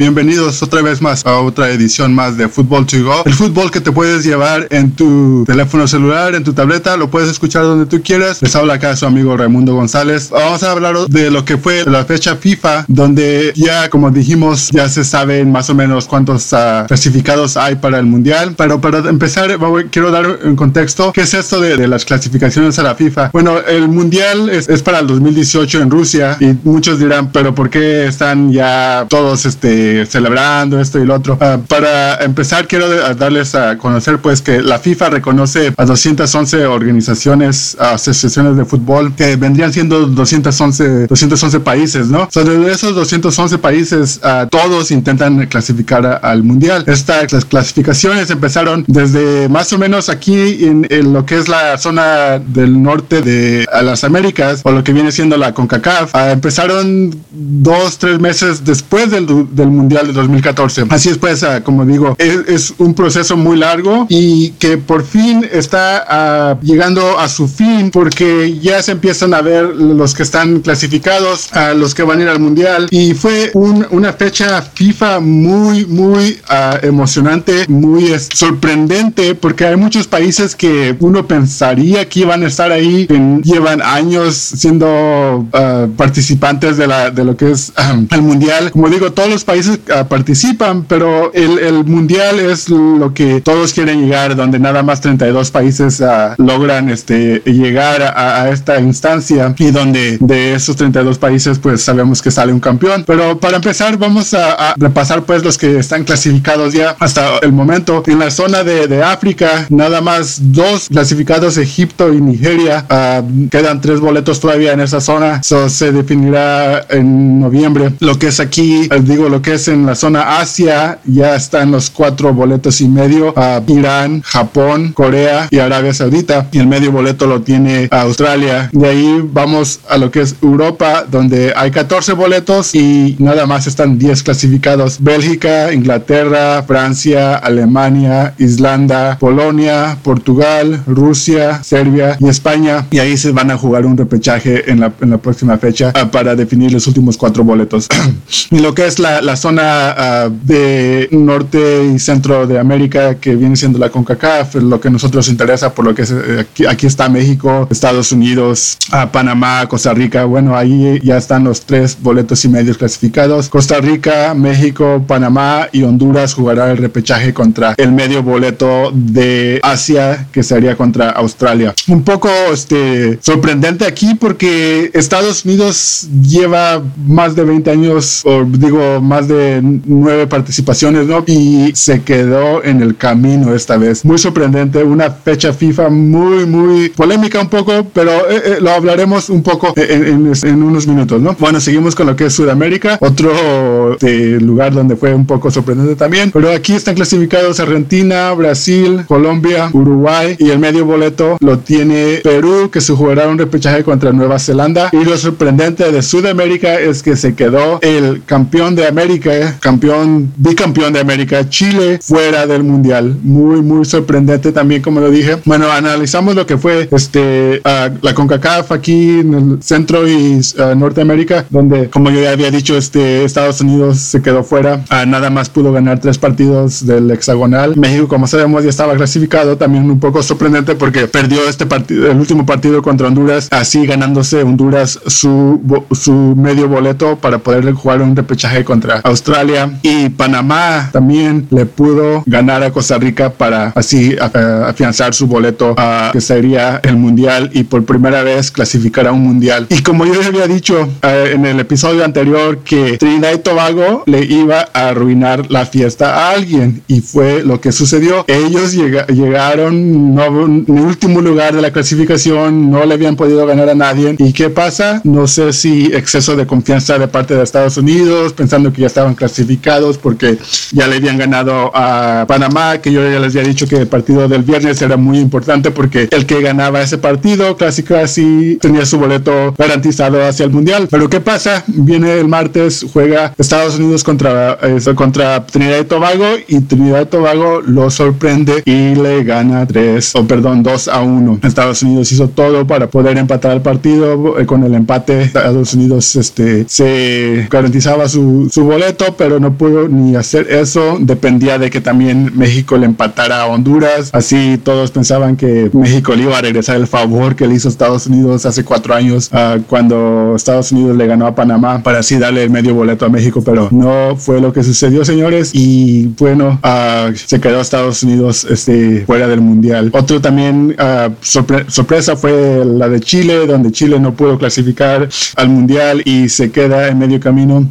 Bienvenidos otra vez más a otra edición más de Fútbol to Go. El fútbol que te puedes llevar en tu teléfono celular, en tu tableta, lo puedes escuchar donde tú quieras. Les habla acá su amigo Raimundo González. Vamos a hablar de lo que fue la fecha FIFA, donde ya, como dijimos, ya se saben más o menos cuántos uh, clasificados hay para el Mundial. Pero para empezar, quiero dar un contexto. ¿Qué es esto de, las clasificaciones a la FIFA? Bueno, el Mundial es para el 2018 en Rusia y muchos dirán, pero ¿por qué están ya todos este, celebrando esto y lo otro? Uh, para empezar, quiero darles a conocer pues que la FIFA reconoce a 211 organizaciones, asociaciones de fútbol que vendrían siendo 211, 211 países, ¿no? So, de esos 211 países, uh, todos intentan clasificar a, al mundial. Estas clasificaciones empezaron desde más o menos aquí en, en, lo que es la zona del norte de las Américas o lo que viene siendo la CONCACAF. Uh, empezaron dos, tres meses después del, del mundial de 2014. Así es pues, como digo, es, es, un proceso muy largo y que por fin está llegando a su fin porque ya se empiezan a ver los que están clasificados, a los que van a ir al mundial y fue un, una fecha FIFA muy, muy uh, emocionante, muy sorprendente porque hay muchos países que uno pensaría que iban a estar ahí, que llevan años siendo uh, participantes de, la, de lo que es um, el mundial. Como digo, todos los países uh, participan, pero el, mundial es lo que todos quieren llegar, donde nada más 32 países logran este, llegar a, esta instancia y donde de esos 32 países pues sabemos que sale un campeón. Pero para empezar vamos a, repasar pues los que están clasificados ya hasta el momento. En la zona de, África, nada más dos clasificados, Egipto y Nigeria. Uh, quedan tres boletos todavía en esa zona. Eso se definirá en noviembre. Lo que es aquí, digo, lo que es en la zona Asia, ya están los cuatro boletos y medio. Uh, Irán, Japón, Corea y Arabia Saudita. Y el medio boleto lo tiene Australia. De ahí vamos a lo que es Europa, donde hay 14 boletos y nada más están 10 clasificados. Bélgica, Inglaterra, Francia, Alemania, Islanda, Polonia, Portugal, Rusia, Serbia y España. Y ahí se van a jugar un repechaje en la, en la próxima fecha uh, para definir los últimos cuatro boletos. y lo que es la, la zona uh, de norte y centro de América, que viene siendo la CONCACAF, lo que nosotros interesa por lo que es, eh, aquí, está México, Estados Unidos, uh, Panamá, Costa Rica. Bueno, ahí ya están los tres boletos y medios clasificados. Costa Rica, México, Panamá y Honduras jugará el repechaje contra el medio boleto de Asia, que sería contra Australia. Un poco este, sorprendente aquí porque Estados Unidos lleva más de 20 años, o digo, más de nueve participaciones, ¿no? Y se quedó en el camino esta vez. Muy sorprendente, una fecha FIFA muy, muy polémica un poco, pero eh, eh, lo hablaremos un poco en, en, en, unos minutos, ¿no? Bueno, seguimos con lo que es Sudamérica, otro eh, lugar donde fue un poco sorprendente también, pero aquí están clasificados Argentina, Brasil, Colombia, Uruguay y el medio boleto lo tiene Perú, que se jugará un repechaje contra Nueva Zelanda. Y lo sorprendente de Sudamérica es que se quedó el campeón de América, campeón, bicampeón de América, Chile, fuera del mundial. Muy, muy sorprendente también, como lo dije. Bueno, analizamos lo que fue este, uh, la CONCACAF aquí en el centro y uh, Norteamérica, donde, como yo ya había dicho, este, Estados Unidos se quedó fuera. Uh, nada más pudo ganar tres partidos del hexagonal. México, como sabemos, ya estaba clasificado. También un poco sorprendente porque perdió este partido, el último partido contra Honduras, así ganándose Honduras su, su medio boleto para poder jugar un repechaje contra Australia. Y Panamá también le pudo ganar a Costa Rica para así afianzar su boleto a que sería el mundial y por primera vez clasificar a un mundial. Y como yo había dicho uh, en el episodio anterior que Trinidad y Tobago le iba a arruinar la fiesta a alguien y fue lo que sucedió. Ellos llega, llegaron no, en último lugar de la clasificación, no le habían podido ganar a nadie. ¿Y qué pasa? No sé si exceso de confianza de parte de Estados Unidos, pensando que ya estaban clasificados porque ya le habían ganado a Panamá, que yo ya les había dicho que el partido del viernes era muy importante porque el que ganaba ese partido casi casi tenía su boleto garantizado hacia el mundial. Pero ¿qué pasa? Viene el martes, juega Estados Unidos contra, eh, contra Trinidad y Tobago y Trinidad y Tobago lo sorprende y le gana 3, o perdón, 2 a 1. Estados Unidos hizo todo para poder empatar el partido. Eh, con el empate, Estados Unidos este, se garantizaba su, su boleto pero no pudo ni hacer eso. Dependía de que también México le empatara a Honduras. Así todos pensaban que México le iba a regresar el favor que le hizo Estados Unidos hace cuatro años uh, cuando Estados Unidos le ganó a Panamá para así darle el medio boleto a México, pero no fue lo que sucedió, señores. Y bueno, uh, se quedó Estados Unidos este, fuera del mundial. Otro también sorpre sorpresa fue la de Chile, donde Chile no pudo clasificar al mundial y se queda en medio camino.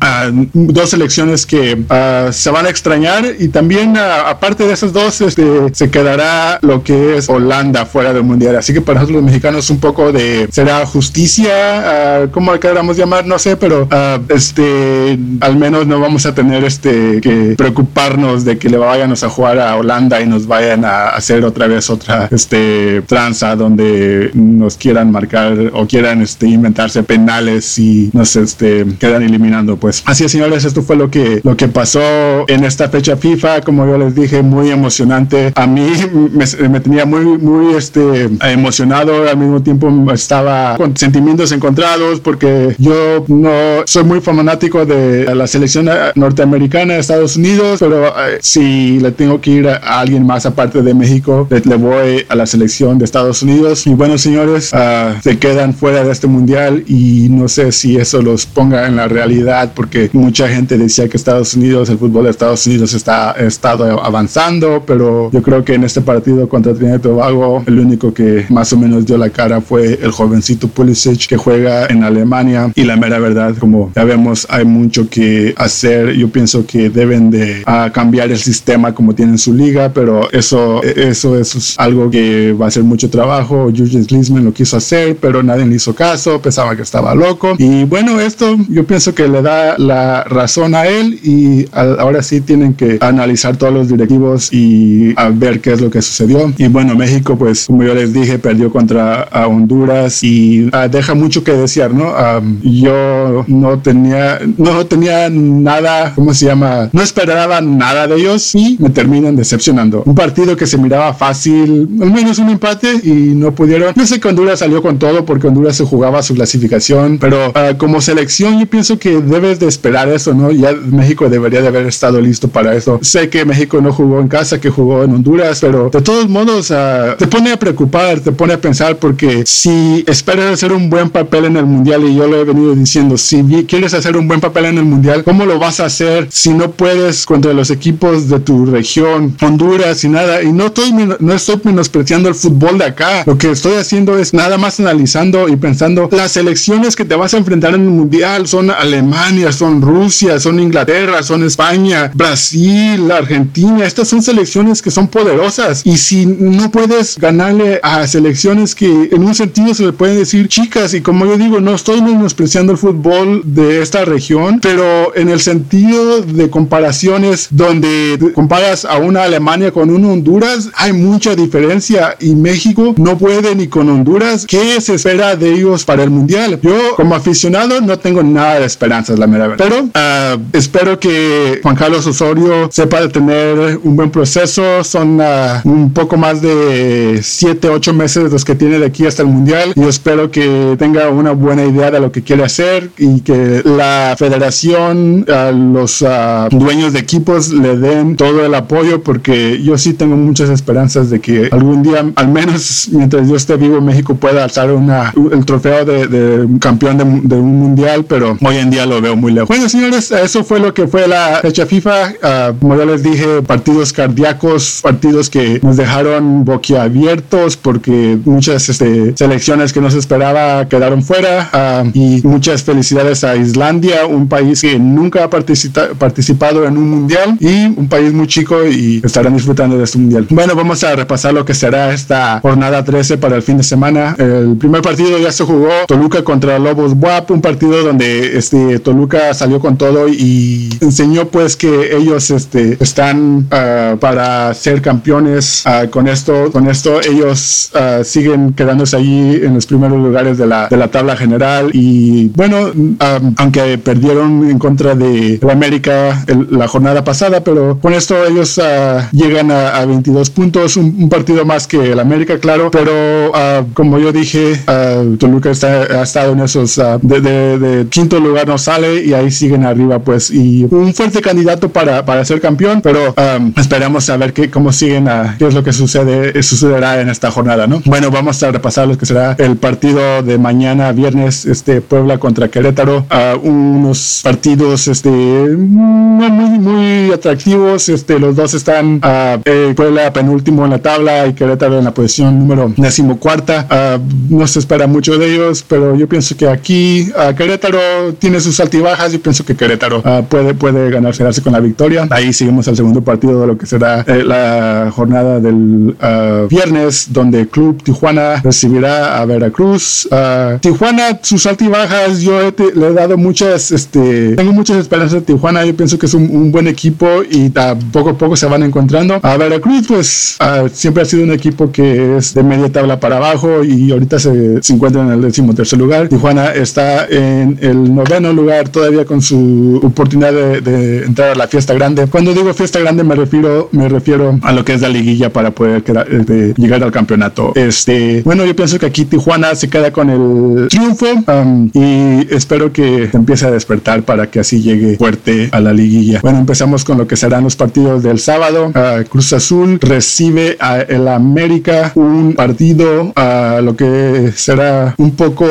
dos selecciones que se van a extrañar y también aparte de esas dos este, se quedará lo que es Holanda fuera del mundial. Así que para nosotros los mexicanos un poco de será justicia, uh, como queramos llamar, no sé, pero este al menos no vamos a tener este que preocuparnos de que le vayan a jugar a Holanda y nos vayan a hacer otra vez otra este tranza donde nos quieran marcar o quieran este inventarse penales y nos este quedan eliminando pues. Así es señores esto fue lo que lo que pasó en esta fecha FIFA. Como yo les dije muy emocionante. A mí me, tenía muy muy este emocionado. Al mismo tiempo estaba con sentimientos encontrados porque yo no soy muy fanático de la selección norteamericana de Estados Unidos pero eh, si le tengo que ir a, alguien más aparte de México le, voy a la selección de Estados Unidos. Y bueno señores uh, se quedan fuera de este mundial y no sé si eso los ponga en la realidad porque mucha gente decía que Estados Unidos, el fútbol de Estados Unidos está estado avanzando, pero yo creo que en este partido contra Trinidad y Tobago el único que más o menos dio la cara fue el jovencito Pulisic que juega en Alemania. Y la mera verdad como ya vemos hay mucho que hacer. Yo pienso que deben de uh, cambiar el sistema como tienen su liga pero eso eso, eso es algo que va a ser mucho trabajo. Jurgen Klinsmann lo quiso hacer pero nadie le hizo caso. Pensaba que estaba loco. Y bueno esto yo pienso que le da la razón a él y ahora sí tienen que analizar todos los directivos y a ver qué es lo que sucedió. Y bueno, México, pues como yo les dije, perdió contra Honduras y uh, deja mucho que desear, ¿no? Um, yo no tenía, no tenía nada, ¿cómo se llama? No esperaba nada de ellos y me terminan decepcionando. Un partido que se miraba fácil, al menos un empate y no pudieron. No sé que Honduras salió con todo porque Honduras se jugaba su clasificación, pero uh, como selección yo pienso que debes de esperar eso, ¿no? Ya México debería de haber estado listo para eso. Sé que México no jugó en casa, que jugó en Honduras, pero de todos modos uh, te pone a preocupar, te pone a pensar porque si esperas hacer un buen papel en el mundial y yo lo he venido diciendo, si quieres hacer un buen papel en el mundial, ¿cómo lo vas a hacer si no puedes contra los equipos de tu región, Honduras y nada? Y no estoy, no estoy menospreciando el fútbol de acá. Lo que estoy haciendo es nada más analizando y pensando las elecciones que te vas a enfrentar en el mundial son Alemania, son Rusia, son Inglaterra, son España, Brasil, Argentina. Estas son selecciones que son poderosas. Y si no puedes ganarle a selecciones que en un sentido se le pueden decir chicas, y como yo digo, no estoy menospreciando el fútbol de esta región, pero en el sentido de comparaciones donde comparas a una Alemania con una Honduras, hay mucha diferencia y México no puede ni con Honduras. ¿Qué se espera de ellos para el mundial? Yo, como aficionado, no tengo nada de esperanzas, la verdad. Pero uh, espero que Juan Carlos Osorio sepa de tener un buen proceso. Son uh, un poco más de 7, 8 meses los que tiene de aquí hasta el mundial. Y espero que tenga una buena idea de lo que quiere hacer y que la federación, uh, los dueños de equipos le den todo el apoyo porque yo sí tengo muchas esperanzas de que algún día, al menos mientras yo esté vivo, México pueda alzar una, el trofeo de, de campeón de, de, un mundial, pero hoy en día lo veo muy lejos. Bueno, señores, eso fue lo que fue la fecha FIFA. Uh, como ya les dije, partidos cardíacos, partidos que nos dejaron boquiabiertos porque muchas este, selecciones que no se esperaba quedaron fuera. Uh, y muchas felicidades a Islandia, un país que nunca ha participado en un mundial y un país muy chico y estarán disfrutando de este mundial. Bueno, vamos a repasar lo que será esta jornada 13 para el fin de semana. El primer partido ya se jugó Toluca contra Lobos WAP, un partido donde este, Toluca salió con todo y enseñó pues que ellos este, están uh, para ser campeones uh, con esto. Con esto ellos uh, siguen quedándose allí en los primeros lugares de la, de la tabla general y bueno, um, aunque perdieron en contra de la América el, la jornada pasada, pero con esto ellos llegan a, a, 22 puntos, un, un, partido más que el América, claro, pero como yo dije, Toluca está, ha estado en esos de, de, de, quinto lugar no sale y ahí siguen arriba pues, y un fuerte candidato para, para ser campeón, pero um, esperamos a ver qué, cómo siguen, a, qué es lo que sucede, sucederá en esta jornada, ¿no? Bueno, vamos a repasar lo que será el partido de mañana, viernes, este, Puebla contra Querétaro, unos partidos, este, muy, muy atractivos, este, los dos están, uh, Puebla penúltimo en la tabla y Querétaro en la posición número decimocuarta, no se espera mucho de ellos, pero yo pienso que aquí Querétaro tiene sus altibajas, yo pienso que Querétaro puede, puede ganarse con la victoria. Ahí seguimos al segundo partido de lo que será eh, la jornada del uh, viernes, donde Club Tijuana recibirá a Veracruz. Uh, Tijuana, sus altibajas, yo le he dado muchas, este, tengo muchas esperanzas de Tijuana. Yo pienso que es un, buen equipo y poco a poco se van encontrando. A Veracruz, pues siempre ha sido un equipo que es de media tabla para abajo y ahorita se, se encuentra en el décimo tercer lugar. Tijuana está en el noveno lugar todavía con su oportunidad de, de entrar a la fiesta grande. Cuando digo fiesta grande me refiero, me refiero a lo que es la liguilla para poder este, llegar al campeonato. Este, bueno, yo pienso que aquí Tijuana se queda con el triunfo um, y espero que empiece a despertar para que así llegue fuerte a la liguilla. Bueno, empezamos con lo que serán los partidos del sábado. Uh, Cruz Azul recibe a el América un partido a lo que será un poco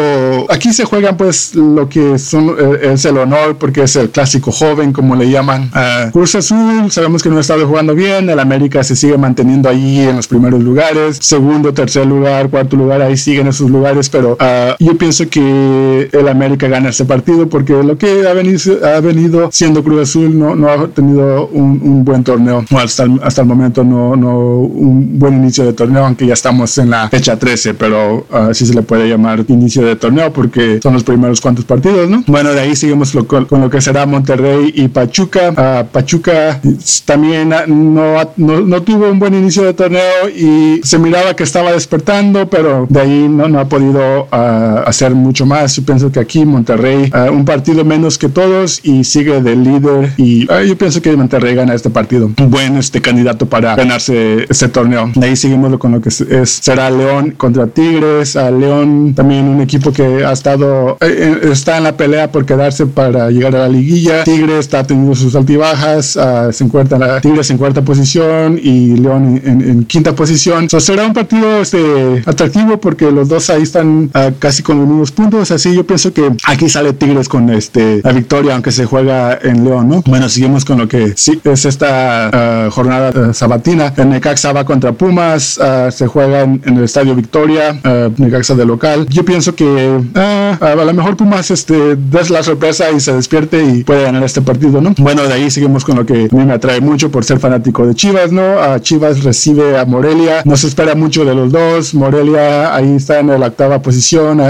aquí se juegan pues lo que son eh, es el honor porque es el clásico joven como le llaman Cruz Azul. Sabemos que no ha estado jugando bien, el América se sigue manteniendo ahí en los primeros lugares, segundo, tercer lugar, cuarto lugar, ahí siguen esos lugares, pero uh, yo pienso que el América gana este partido porque lo que ha venido, ha venido siendo Cruz Azul no, no ha tenido un, un buen torneo, hasta el, hasta el momento no, no un buen inicio de torneo, aunque ya estamos en la fecha 13, pero así se le puede llamar inicio de torneo porque son los primeros cuantos partidos, ¿no? Bueno, de ahí seguimos con, con lo que será Monterrey y Pachuca. Pachuca también no, no, tuvo un buen inicio de torneo y se miraba que estaba despertando, pero de ahí no, no ha podido ah, hacer mucho más. Yo pienso que aquí Monterrey, uh, un partido menos que todos y sigue de líder y yo pienso que Monterrey gana este partido. Un buen este candidato para ganarse este torneo. De ahí seguimos con lo que es, será León contra Tigres. León también un equipo que ha estado, eh, eh, está en la pelea por quedarse para llegar a la liguilla. Tigres está teniendo sus altibajas se encuentra Tigres en cuarta posición y León en, quinta posición. será un partido este, atractivo porque los dos ahí están ah, casi con los mismos puntos. Así yo pienso que aquí sale Tigres con este, la victoria, aunque se juega en León, ¿no? Bueno, seguimos con lo que sí, es esta ah, jornada uh, sabatina. El Necaxa va contra Pumas, se juega en, el Estadio Victoria, Necaxa de local. Yo pienso que a lo mejor Pumas este, des la sorpresa y se despierte y puede ganar este partido, ¿no? Bueno, de ahí seguimos con lo que a mí me atrae mucho por ser fanático de Chivas, ¿no? A Chivas recibe a Morelia, no se espera mucho de los dos, Morelia ahí está en la octava posición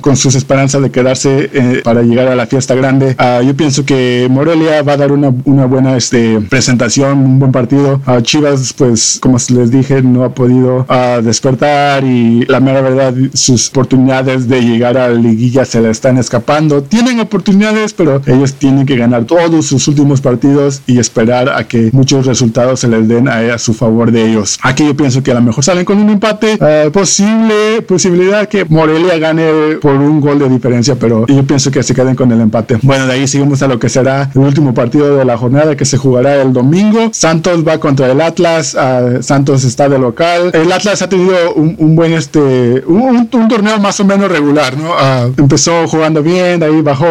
con sus esperanzas de quedarse eh, para llegar a la fiesta grande. yo pienso que Morelia va a dar una, una buena este, presentación, un buen partido. A Chivas, pues como les dije, no ha podido despertar y la mera verdad, sus oportunidades de llegar a la liguilla se le están escapando. Tienen oportunidades, pero ellos tienen que ganar todos sus últimos partidos y esperar a que muchos resultados se les den a, su favor de ellos. Aquí yo pienso que a lo mejor salen con un empate, eh, posible posibilidad que Morelia gane por un gol de diferencia, pero yo pienso que se queden con el empate. Bueno, de ahí seguimos a lo que será el último partido de la jornada que se jugará el domingo. Santos va contra el Atlas, uh, Santos está de local. El Atlas ha tenido un, buen este un, torneo más o menos regular, ¿no? Uh, empezó jugando bien, de ahí bajó,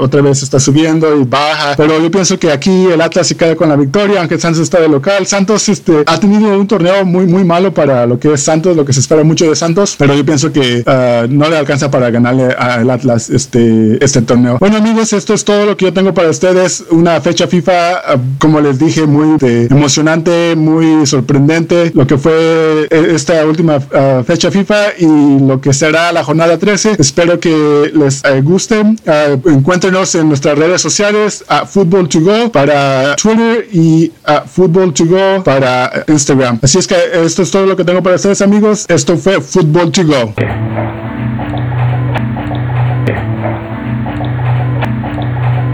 otra vez está subiendo y baja, pero yo pienso que aquí el Atlas se queda con la victoria, aunque Santos está de local. Santos este, ha tenido un torneo muy, muy malo para lo que es Santos, lo que se espera mucho de Santos, pero yo pienso que uh, no le alcanza para ganarle al Atlas este, este torneo. Bueno, amigos, esto es todo lo que yo tengo para ustedes. Una fecha FIFA, uh, como les dije, muy este, emocionante, muy sorprendente. Lo que fue eh, esta última uh, fecha FIFA y lo que será la jornada 13. Espero que les eh, guste. encuéntrenos en nuestras redes sociales a Football to Go para Twitter y a Football to Go para Instagram. Así es que esto es todo lo que tengo para ustedes amigos. Esto fue Football to Go.